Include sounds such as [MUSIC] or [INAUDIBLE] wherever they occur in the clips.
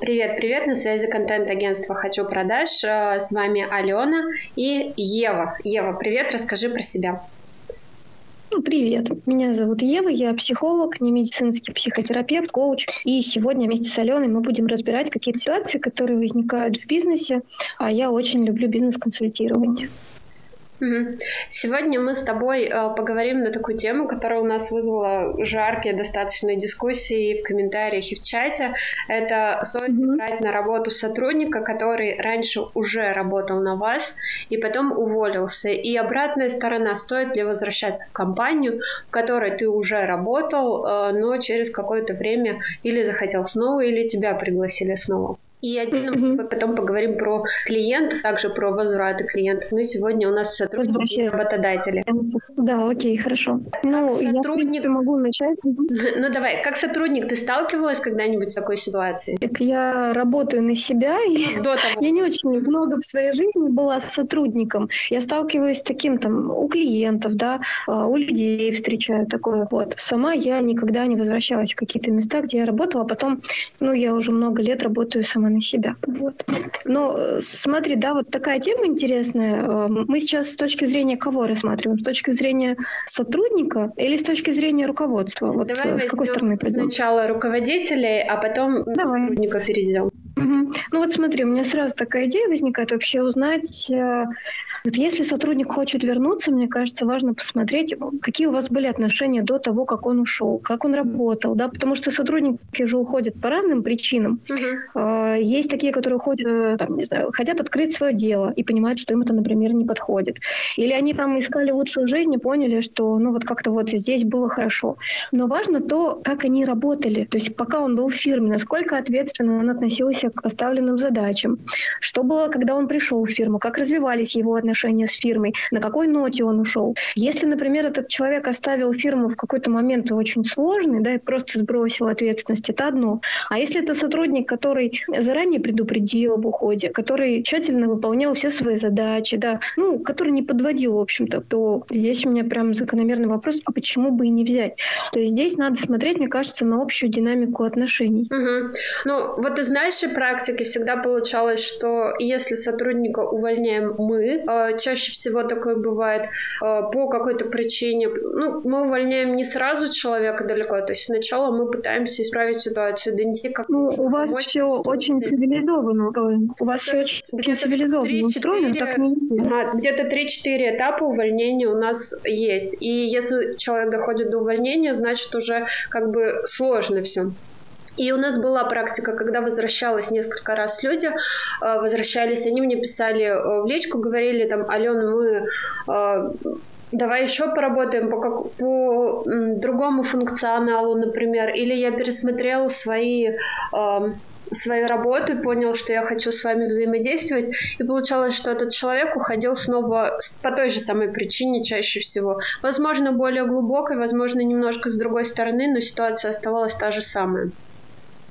Привет, привет, на связи контент-агентства «Хочу продаж». Э, с вами Алена и Ева. Ева, привет, расскажи про себя. Ну, привет, меня зовут Ева, я психолог, не медицинский психотерапевт, коуч. И сегодня вместе с Аленой мы будем разбирать какие-то ситуации, которые возникают в бизнесе. А я очень люблю бизнес-консультирование. Сегодня мы с тобой э, поговорим на такую тему, которая у нас вызвала жаркие достаточно дискуссии в комментариях и в чате. Это стоит ли брать на работу сотрудника, который раньше уже работал на вас и потом уволился. И обратная сторона, стоит ли возвращаться в компанию, в которой ты уже работал, э, но через какое-то время или захотел снова, или тебя пригласили снова. И отдельно мы потом поговорим про клиентов, также про возвраты клиентов. Но сегодня у нас сотрудники и работодатели. Да, окей, хорошо. Ну, сотрудник... я, в могу начать. Ну, давай. Как сотрудник ты сталкивалась когда-нибудь с такой ситуацией? Так я работаю на себя. И До того. [LAUGHS] Я не очень много в своей жизни была с сотрудником. Я сталкиваюсь с таким там у клиентов, да, а, у людей встречаю такое. Вот. Сама я никогда не возвращалась в какие-то места, где я работала. Потом, ну, я уже много лет работаю сама на себя. Вот. Но э, смотри, да, вот такая тема интересная. Э, мы сейчас с точки зрения кого рассматриваем? С точки зрения сотрудника или с точки зрения руководства? Вот Давай э, с какой стороны пойдем? Сначала руководителей, а потом Давай. сотрудников перейдем. Угу. Ну вот смотри, у меня сразу такая идея возникает вообще узнать, э, вот если сотрудник хочет вернуться, мне кажется, важно посмотреть, какие у вас были отношения до того, как он ушел, как он работал, да, потому что сотрудники же уходят по разным причинам. Угу. Есть такие, которые уходят, э, там, не знаю, хотят открыть свое дело и понимают, что им это, например, не подходит. Или они там искали лучшую жизнь и поняли, что, ну вот как-то вот здесь было хорошо. Но важно то, как они работали. То есть пока он был в фирме, насколько ответственно он относился к поставленным задачам, что было, когда он пришел в фирму, как развивались его отношения с фирмой, на какой ноте он ушел. Если, например, этот человек оставил фирму в какой-то момент очень сложный, да, и просто сбросил ответственность, это одно. А если это сотрудник, который заранее предупредил об уходе, который тщательно выполнял все свои задачи, да, ну, который не подводил, в общем-то, то здесь у меня прям закономерный вопрос, а почему бы и не взять? То есть здесь надо смотреть, мне кажется, на общую динамику отношений. Угу. Ну, вот из нашей практики всегда получалось, что если сотрудника увольняем мы, э, чаще всего такое бывает э, по какой-то причине, ну, мы увольняем не сразу человека далеко, то есть сначала мы пытаемся исправить ситуацию, донести как ну, у вас все очень цивилизованно У вас все очень цивилизованно устроено, так не Где-то 3-4 этапа увольнения у нас есть. И если человек доходит до увольнения, значит уже как бы сложно все. И у нас была практика, когда возвращалась несколько раз люди, э, возвращались, они мне писали э, в личку, говорили там, Алена, мы э, давай еще поработаем по, как, по другому функционалу, например, или я пересмотрела свои свою работу понял, что я хочу с вами взаимодействовать. И получалось, что этот человек уходил снова по той же самой причине чаще всего. Возможно, более глубокой, возможно, немножко с другой стороны, но ситуация оставалась та же самая.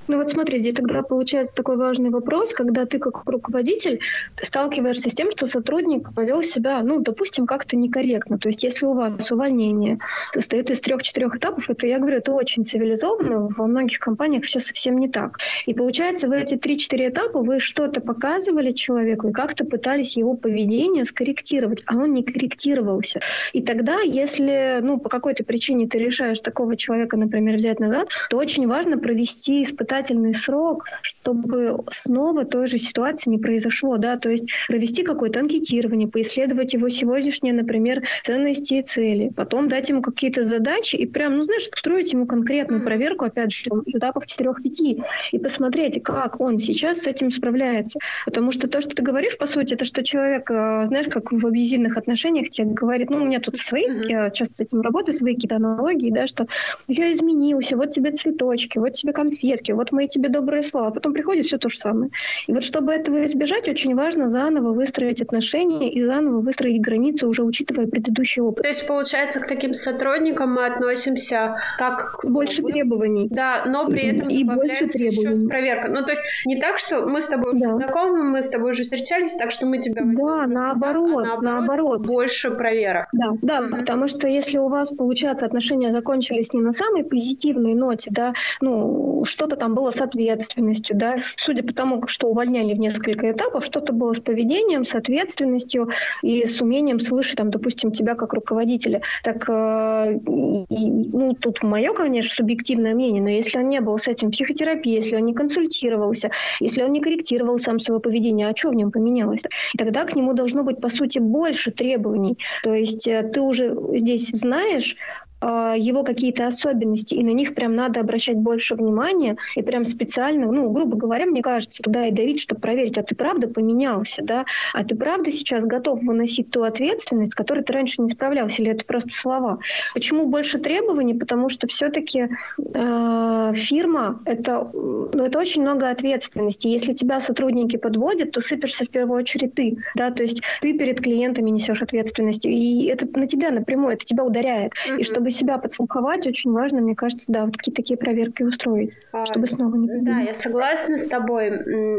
Ну вот смотри, здесь тогда получается такой важный вопрос, когда ты как руководитель сталкиваешься с тем, что сотрудник повел себя, ну, допустим, как-то некорректно. То есть если у вас увольнение состоит из трех-четырех этапов, это, я говорю, это очень цивилизованно, во многих компаниях все совсем не так. И получается, в эти три-четыре этапа вы что-то показывали человеку и как-то пытались его поведение скорректировать, а он не корректировался. И тогда, если, ну, по какой-то причине ты решаешь такого человека, например, взять назад, то очень важно провести испытание испытательный срок, чтобы снова той же ситуации не произошло, да, то есть провести какое-то анкетирование, поисследовать его сегодняшние, например, ценности и цели, потом дать ему какие-то задачи и прям, ну, знаешь, устроить ему конкретную проверку, опять же, этапов 4-5, и посмотреть, как он сейчас с этим справляется. Потому что то, что ты говоришь, по сути, это что человек, э, знаешь, как в абьюзивных отношениях тебе говорит, ну, у меня тут свои, я часто с этим работаю, свои какие-то аналогии, да, что я изменился, вот тебе цветочки, вот тебе конфетки, вот мои тебе добрые слова, а потом приходит все то же самое. И вот чтобы этого избежать, очень важно заново выстроить отношения и заново выстроить границы, уже учитывая предыдущий опыт. То есть, получается, к таким сотрудникам мы относимся как к... Больше требований. Да, но при этом и больше требований. проверка. Ну, то есть не так, что мы с тобой уже да. знакомы, мы с тобой уже встречались, так что мы тебя Да, наоборот, так, а наоборот, наоборот. Больше проверок. Да, да, угу. потому что если у вас, получается, отношения закончились не на самой позитивной ноте, да, ну, что-то там было с ответственностью, да, судя по тому, что увольняли в несколько этапов, что-то было с поведением, с ответственностью и с умением слышать, там, допустим, тебя как руководителя. Так, э, ну, тут мое, конечно, субъективное мнение, но если он не был с этим психотерапией, если он не консультировался, если он не корректировал сам свое поведение, а что в нем поменялось? И тогда к нему должно быть, по сути, больше требований. То есть э, ты уже здесь знаешь, его какие-то особенности, и на них прям надо обращать больше внимания, и прям специально, ну, грубо говоря, мне кажется, туда и давить, чтобы проверить, а ты правда поменялся, да, а ты правда сейчас готов выносить ту ответственность, с которой ты раньше не справлялся, или это просто слова. Почему больше требований? Потому что все-таки э, фирма это, ну, это очень много ответственности. Если тебя сотрудники подводят, то сыпешься в первую очередь ты, да, то есть ты перед клиентами несешь ответственность, и это на тебя напрямую, это тебя ударяет. Mm-hmm. И чтобы себя подстраховать, очень важно, мне кажется, да, вот какие такие проверки устроить, а, чтобы снова не победить. Да, я согласна с тобой.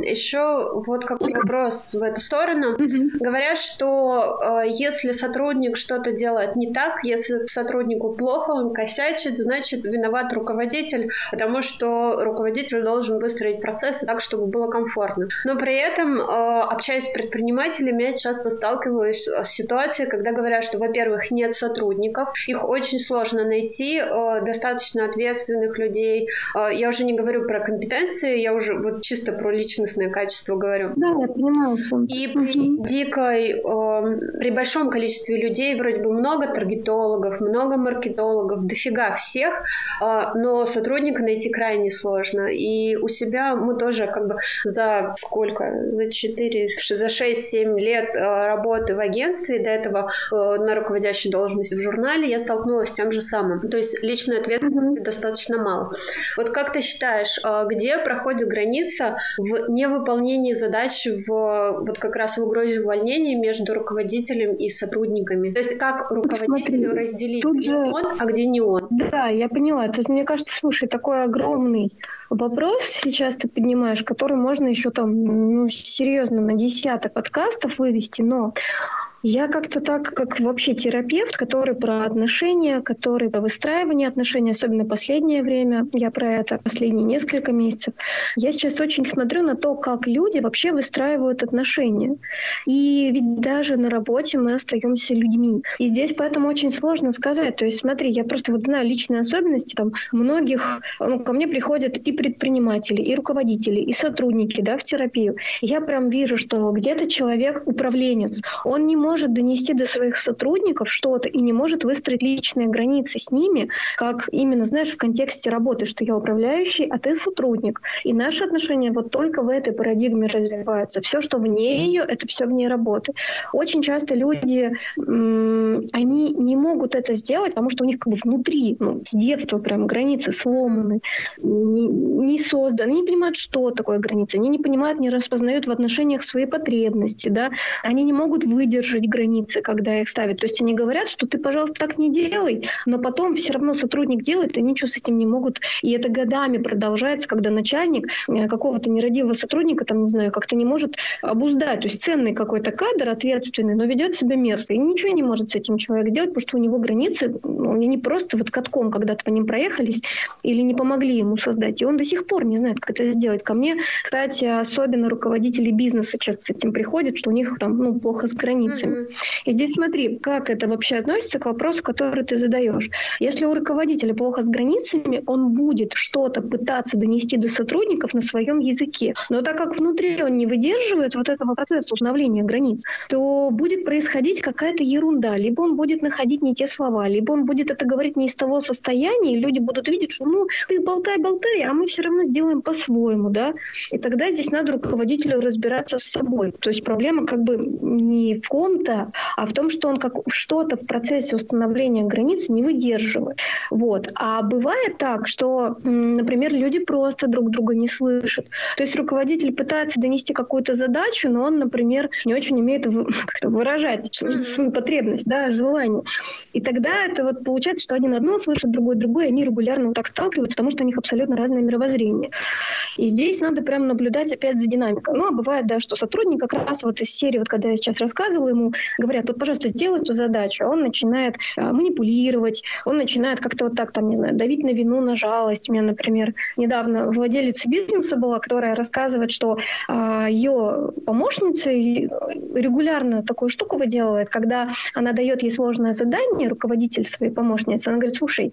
Еще вот какой вопрос в эту сторону. Угу. Говорят, что э, если сотрудник что-то делает не так, если сотруднику плохо, он косячит, значит, виноват руководитель, потому что руководитель должен выстроить процессы так, чтобы было комфортно. Но при этом, э, общаясь с предпринимателями, я часто сталкиваюсь с ситуацией, когда говорят, что, во-первых, нет сотрудников, их очень сложно сложно найти э, достаточно ответственных людей. Э, я уже не говорю про компетенции, я уже вот чисто про личностное качество говорю. Да, я понимаю. И при дикой, э, при большом количестве людей, вроде бы много таргетологов, много маркетологов, дофига всех, э, но сотрудника найти крайне сложно. И у себя мы тоже как бы за сколько? За 4, за 6-7 лет работы в агентстве, до этого на руководящей должности в журнале, я столкнулась с тем, же самым. То есть личной ответственности mm-hmm. достаточно мало. Вот как ты считаешь, а, где проходит граница в невыполнении задач в вот как раз в угрозе увольнения между руководителем и сотрудниками? То есть как руководителю Смотри, разделить, где же... он, а где не он? Да, я поняла. Это, мне кажется, слушай, такой огромный вопрос сейчас ты поднимаешь, который можно еще там ну, серьезно на десяток подкастов вывести, но я как-то так, как вообще терапевт, который про отношения, который про выстраивание отношений, особенно последнее время, я про это последние несколько месяцев, я сейчас очень смотрю на то, как люди вообще выстраивают отношения. И ведь даже на работе мы остаемся людьми. И здесь поэтому очень сложно сказать. То есть смотри, я просто вот знаю личные особенности там многих, ну, ко мне приходят и предприниматели, и руководители, и сотрудники, да, в терапию. Я прям вижу, что где-то человек управленец, он не может может донести до своих сотрудников что-то и не может выстроить личные границы с ними, как именно, знаешь, в контексте работы, что я управляющий, а ты сотрудник. И наши отношения вот только в этой парадигме развиваются. Все, что вне ее, это все вне работы. Очень часто люди, они не могут это сделать, потому что у них как бы внутри, ну, с детства прям границы сломаны, не, созданы, они не понимают, что такое граница, они не понимают, не распознают в отношениях свои потребности, да, они не могут выдержать выдержать границы, когда их ставят. То есть они говорят, что ты, пожалуйста, так не делай, но потом все равно сотрудник делает, и ничего с этим не могут. И это годами продолжается, когда начальник э, какого-то нерадивого сотрудника, там, не знаю, как-то не может обуздать. То есть ценный какой-то кадр, ответственный, но ведет себя мерзко. И ничего не может с этим человек делать, потому что у него границы, ну, они просто вот катком когда-то по ним проехались или не помогли ему создать. И он до сих пор не знает, как это сделать. Ко мне, кстати, особенно руководители бизнеса часто с этим приходят, что у них там ну, плохо с границами. И здесь смотри, как это вообще относится к вопросу, который ты задаешь. Если у руководителя плохо с границами, он будет что-то пытаться донести до сотрудников на своем языке. Но так как внутри он не выдерживает вот этого процесса установления границ, то будет происходить какая-то ерунда. Либо он будет находить не те слова, либо он будет это говорить не из того состояния, и люди будут видеть, что ну ты болтай-болтай, а мы все равно сделаем по-своему, да. И тогда здесь надо руководителю разбираться с собой. То есть проблема как бы не в ком чем-то, а в том, что он как что-то в процессе установления границ не выдерживает. Вот. А бывает так, что, например, люди просто друг друга не слышат. То есть руководитель пытается донести какую-то задачу, но он, например, не очень умеет [LAUGHS] выражать свою потребность, да, желание. И тогда это вот получается, что один одно слышит, другой другое, и они регулярно вот так сталкиваются, потому что у них абсолютно разное мировоззрение. И здесь надо прям наблюдать опять за динамикой. Ну, а бывает, да, что сотрудник как раз вот из серии, вот когда я сейчас рассказывала ему, ему говорят, вот, пожалуйста, сделай эту задачу, он начинает а, манипулировать, он начинает как-то вот так, там, не знаю, давить на вину, на жалость. У меня, например, недавно владелица бизнеса была, которая рассказывает, что а, ее помощница регулярно такую штуку выделывает, когда она дает ей сложное задание, руководитель своей помощницы, она говорит, слушай,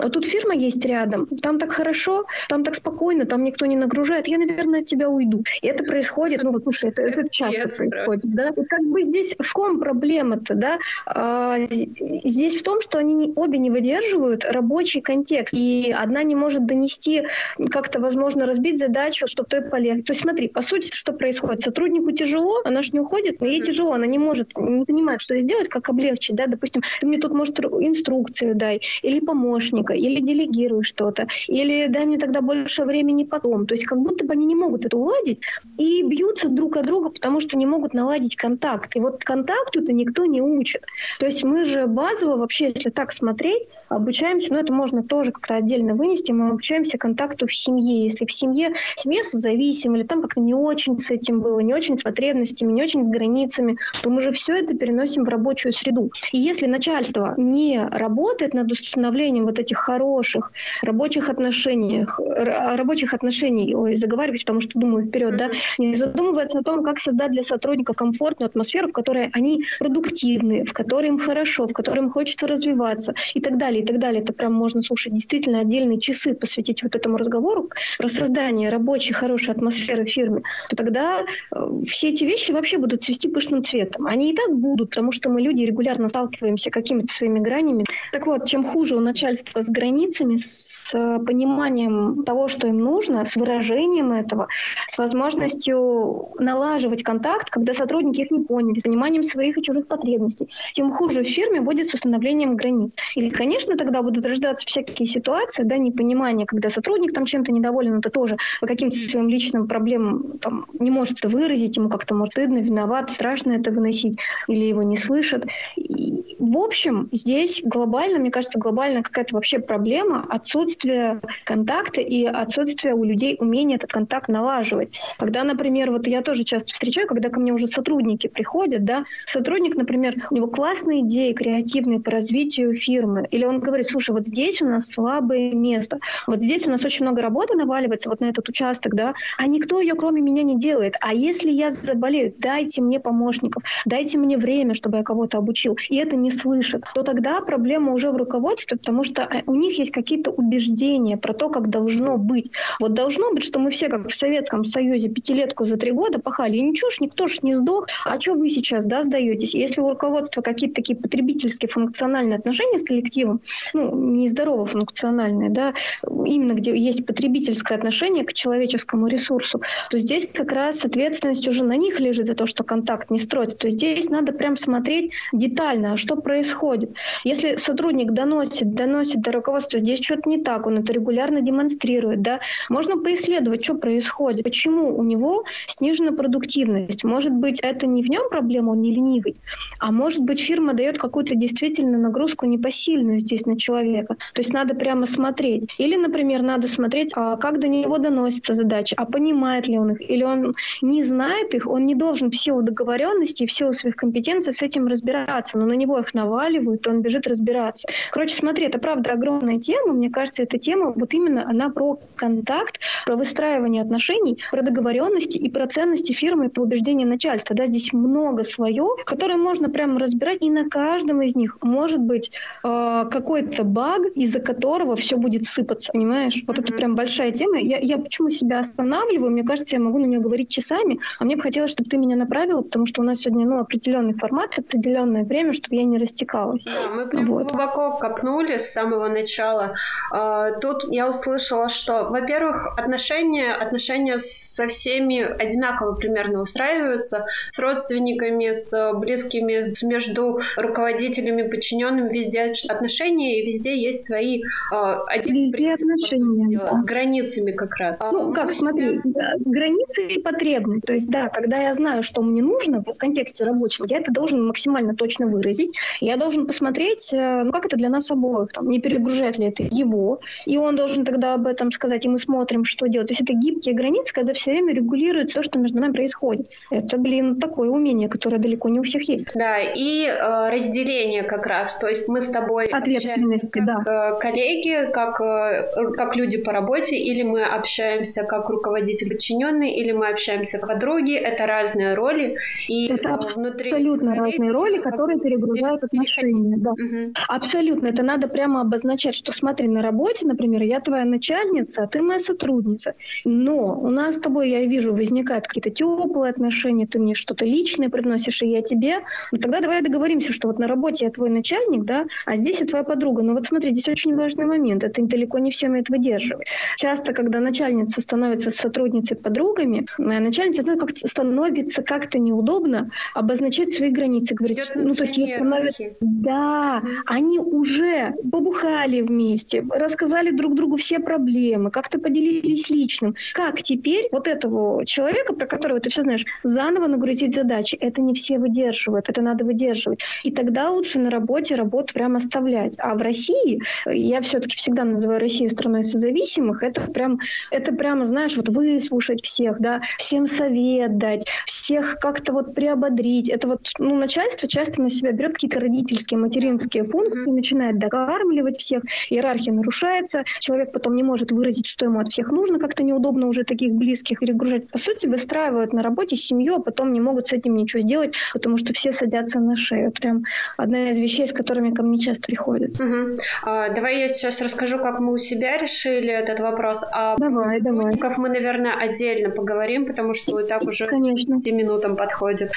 вот тут фирма есть рядом, там так хорошо, там так спокойно, там никто не нагружает, я, наверное, от тебя уйду. И это происходит, ну вот, слушай, это, это часто происходит, да? И как бы здесь в ком проблема-то, да? А, здесь в том, что они не, обе не выдерживают рабочий контекст, и одна не может донести, как-то, возможно, разбить задачу, чтобы той полегче. То есть смотри, по сути, что происходит? Сотруднику тяжело, она же не уходит, но ей тяжело, она не может, не понимает, что сделать, как облегчить, да, допустим, ты мне тут, может, инструкцию дай, или помощника, или делегируй что-то, или дай мне тогда больше времени потом. То есть как будто бы они не могут это уладить и бьются друг от друга, потому что не могут наладить контакт. И вот контакту-то никто не учит. То есть мы же базово вообще, если так смотреть, обучаемся, ну это можно тоже как-то отдельно вынести, мы обучаемся контакту в семье. Если в семье семья созависима, или там как-то не очень с этим было, не очень с потребностями, не очень с границами, то мы же все это переносим в рабочую среду. И если начальство не работает над установлением вот этих хороших рабочих отношений, рабочих отношений, ой, заговариваюсь, потому что думаю вперед, mm-hmm. да, не задумывается о том, как создать для сотрудников комфортную атмосферу, в которой они продуктивны, в которой им хорошо, в которой им хочется развиваться и так далее, и так далее. Это прям можно слушать действительно отдельные часы, посвятить вот этому разговору про создание рабочей, хорошей атмосферы в фирме, то тогда э, все эти вещи вообще будут цвести пышным цветом. Они и так будут, потому что мы люди регулярно сталкиваемся какими-то своими гранями. Так вот, чем хуже у начальства с границами, с э, пониманием того, что им нужно, с выражением этого, с возможностью налаживать контакт, когда сотрудники их не поняли, с пониманием своих и чужих потребностей, тем хуже в фирме будет с установлением границ. И, конечно, тогда будут рождаться всякие ситуации, да, непонимания, когда сотрудник там чем-то недоволен, это тоже по каким-то своим личным проблемам там, не может это выразить, ему как-то может стыдно, виноват, страшно это выносить, или его не слышат. И, в общем, здесь глобально, мне кажется, глобально какая-то вообще проблема отсутствия контакта и отсутствия у людей умения этот контакт налаживать. Когда, например, вот я тоже часто встречаю, когда ко мне уже сотрудники приходят, да, сотрудник, например, у него классные идеи, креативные по развитию фирмы, или он говорит, слушай, вот здесь у нас слабое место, вот здесь у нас очень много работы наваливается вот на этот участок, да, а никто ее кроме меня не делает. А если я заболею, дайте мне помощников, дайте мне время, чтобы я кого-то обучил, и это не слышит, то тогда проблема уже в руководстве, потому что э, у них есть какие-то убеждения про то, как должно быть. Вот должно быть, что мы все, как в Советском Союзе, пятилетку за три года пахали, и ничего ж, никто ж не сдох, а что вы сейчас, да, сдаетесь? Если у руководства какие-то такие потребительские функциональные отношения с коллективом, ну, нездорово функциональные, да, именно где есть потребительское отношение к человеческому ресурсу, то здесь как раз ответственность уже на них лежит за то, что контакт не строится. То здесь надо прям смотреть детально, а что происходит. Если сотрудник доносит, доносит до руководства, здесь что-то не так, он это регулярно демонстрирует, да, можно поисследовать, что происходит, почему у него снижена продуктивность. Может быть, это не в нем проблема, он не ленивый, а может быть, фирма дает какую-то действительно нагрузку непосильную здесь на человека. То есть надо прямо смотреть. Или, например, надо смотреть, а как до него доносится задача, а понимает ли он их, или он не знает их, он не должен в силу договоренности и в силу своих компетенций с этим разбираться, но на него их наваливают, и он бежит разбираться. Короче, смотри, это правда огромная тема, мне кажется, эта тема, вот именно она про контакт, про выстраивание отношений, про договоренности и про ценности фирмы про убеждения начальства. Да, здесь много слоев, которые можно прямо разбирать, и на каждом из них может быть э, какой-то баг, из-за которого все будет сыпаться, понимаешь? Вот mm-hmm. это прям большая тема. Я, я почему себя останавливаю? Мне кажется, я могу на нее говорить часами, а мне бы хотелось, чтобы ты меня направила, потому что у нас сегодня ну, определенный формат, определенное время, чтобы я не растекалась. Да, мы прям вот. глубоко копнули с самого начала. А, тут я услышала, что, во-первых, отношения, отношения со всеми одинаково примерно устраиваются, с родственниками, с близкими, между руководителями, подчиненными, везде отношения, и везде есть свои а, один принцип, с границами как раз. Ну, как, смотри, да, границы и потребности. То есть, да, когда я знаю, что мне нужно в контексте рабочем, я это должен максимально точно выразить. Я должен посмотреть, э, ну, как это для нас обоих, там, не перегружает ли это его, и он должен тогда об этом сказать, и мы смотрим, что делать. То есть это гибкие границы, когда все время регулируется то, что между нами происходит. Это, блин, такое умение, которое далеко далеко не у всех есть. Да, и э, разделение как раз, то есть мы с тобой ответственности, как да. Э, коллеги, как э, как люди по работе, или мы общаемся как руководитель подчиненный, или мы общаемся как подруги, это разные роли, и это э, внутри абсолютно разные роли, которые перегружают отношения. Да. Угу. Абсолютно, это надо прямо обозначать, что смотри на работе, например, я твоя начальница, а ты моя сотрудница, но у нас с тобой я вижу возникают какие-то теплые отношения, ты мне что-то личное приносишь, и я тебе, ну тогда давай договоримся, что вот на работе я твой начальник, да, а здесь я твоя подруга. Но вот смотри, здесь очень важный момент, это далеко не все умеют выдерживать. Часто, когда начальница становится сотрудницей подругами, э, начальница ну, как становится как-то неудобно обозначать свои границы, говорить, Идет ну то есть ей становится... Да, они уже побухали вместе, рассказали друг другу все проблемы, как-то поделились личным. Как теперь вот этого человека, про которого ты все знаешь, заново нагрузить задачи? Это не все выдерживают, это надо выдерживать. И тогда лучше на работе работу прям оставлять. А в России, я все-таки всегда называю Россию страной созависимых, это прям, это прямо, знаешь, вот выслушать всех, да, всем совет дать, всех как-то вот приободрить. Это вот, ну, начальство часто на себя берет какие-то родительские, материнские функции, начинает докармливать всех, иерархия нарушается, человек потом не может выразить, что ему от всех нужно, как-то неудобно уже таких близких перегружать. По сути, выстраивают на работе семью, а потом не могут с этим ничего сделать, потому что все садятся на шею. Прям одна из вещей, с которыми ко мне часто приходят. Угу. А, давай я сейчас расскажу, как мы у себя решили этот вопрос. А давай, давай. мы, наверное, отдельно поговорим, потому что и так уже Конечно. 10 минутам подходит.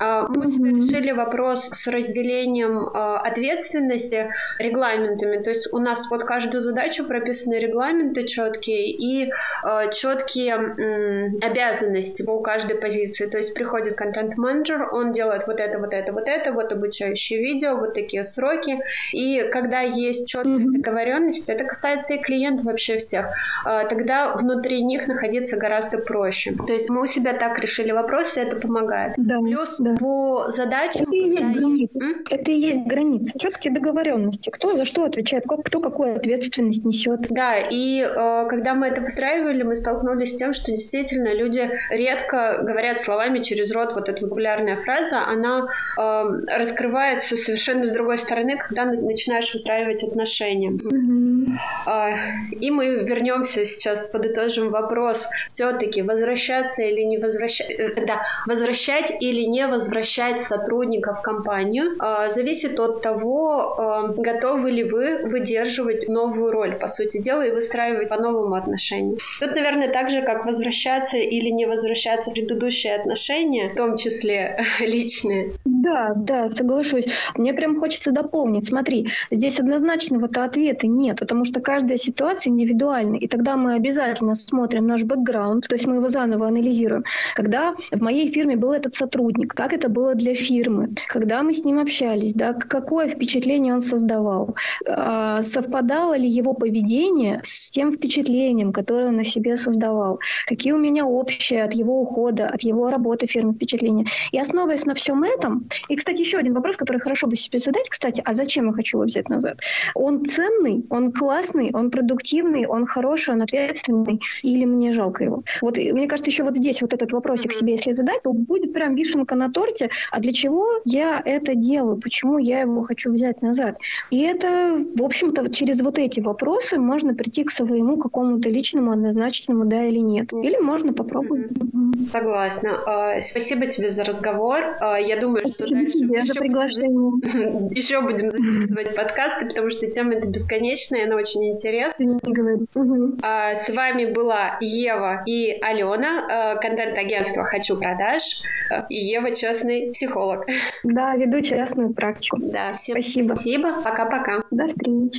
А, мы угу. себе решили вопрос с разделением а, ответственности регламентами. То есть у нас под каждую задачу прописаны регламенты четкие и а, четкие обязанности по каждой позиции. То есть приходит контент-менеджер, он делает вот это, вот это, вот это, вот обучающее видео, вот такие сроки. И когда есть четкая mm-hmm. договоренность, это касается и клиентов вообще всех, а, тогда внутри них находиться гораздо проще. То есть мы у себя так решили вопрос, и это помогает. Да, Плюс да. по задачам... Это и есть границы. Это и есть границы. Четкие договоренности. Кто за что отвечает, кто какую ответственность несет. Да, и э, когда мы это выстраивали, мы столкнулись с тем, что действительно люди редко говорят словами через рот вот эта популярная фраза, она э, раскрывается совершенно с другой стороны, когда начинаешь выстраивать отношения. Mm-hmm. Э, и мы вернемся сейчас, подытожим вопрос. Все-таки возвращаться или не возвращать, э, да, возвращать или не возвращать сотрудников в компанию э, зависит от того, э, готовы ли вы выдерживать новую роль, по сути дела, и выстраивать по-новому отношения. Тут, наверное, так же, как возвращаться или не возвращаться в предыдущие отношения, в том числе [LAUGHS] личные. Да, да, соглашусь. Мне прям хочется дополнить. Смотри, здесь однозначного-то ответа нет, потому что каждая ситуация индивидуальна, и тогда мы обязательно смотрим наш бэкграунд, то есть мы его заново анализируем. Когда в моей фирме был этот сотрудник, как это было для фирмы, когда мы с ним общались, да, какое впечатление он создавал, а, совпадало ли его поведение с тем впечатлением, которое он на себе создавал, какие у меня общие от его ухода, от его работы фирмы впечатления. И основываясь на всем этом, и, кстати, еще один вопрос, который хорошо бы себе задать, кстати, а зачем я хочу его взять назад? Он ценный, он классный, он продуктивный, он хороший, он ответственный, или мне жалко его? Вот мне кажется, еще вот здесь вот этот вопросик себе, если задать, то будет прям вишенка на торте, а для чего я это делаю, почему я его хочу взять назад? И это, в общем-то, через вот эти вопросы можно прийти к своему какому-то личному однозначному да или нет. Или можно попробовать. Согласна. А, спасибо тебе за разговор. А, я думаю, что дальше мы еще будем, [LAUGHS] еще будем записывать подкасты, потому что тема это бесконечная, она очень интересная. А, с вами была Ева и Алена, контент-агентство «Хочу продаж», и Ева частный психолог. Да, веду частную практику. Да, всем спасибо. Спасибо. Пока-пока. До встречи.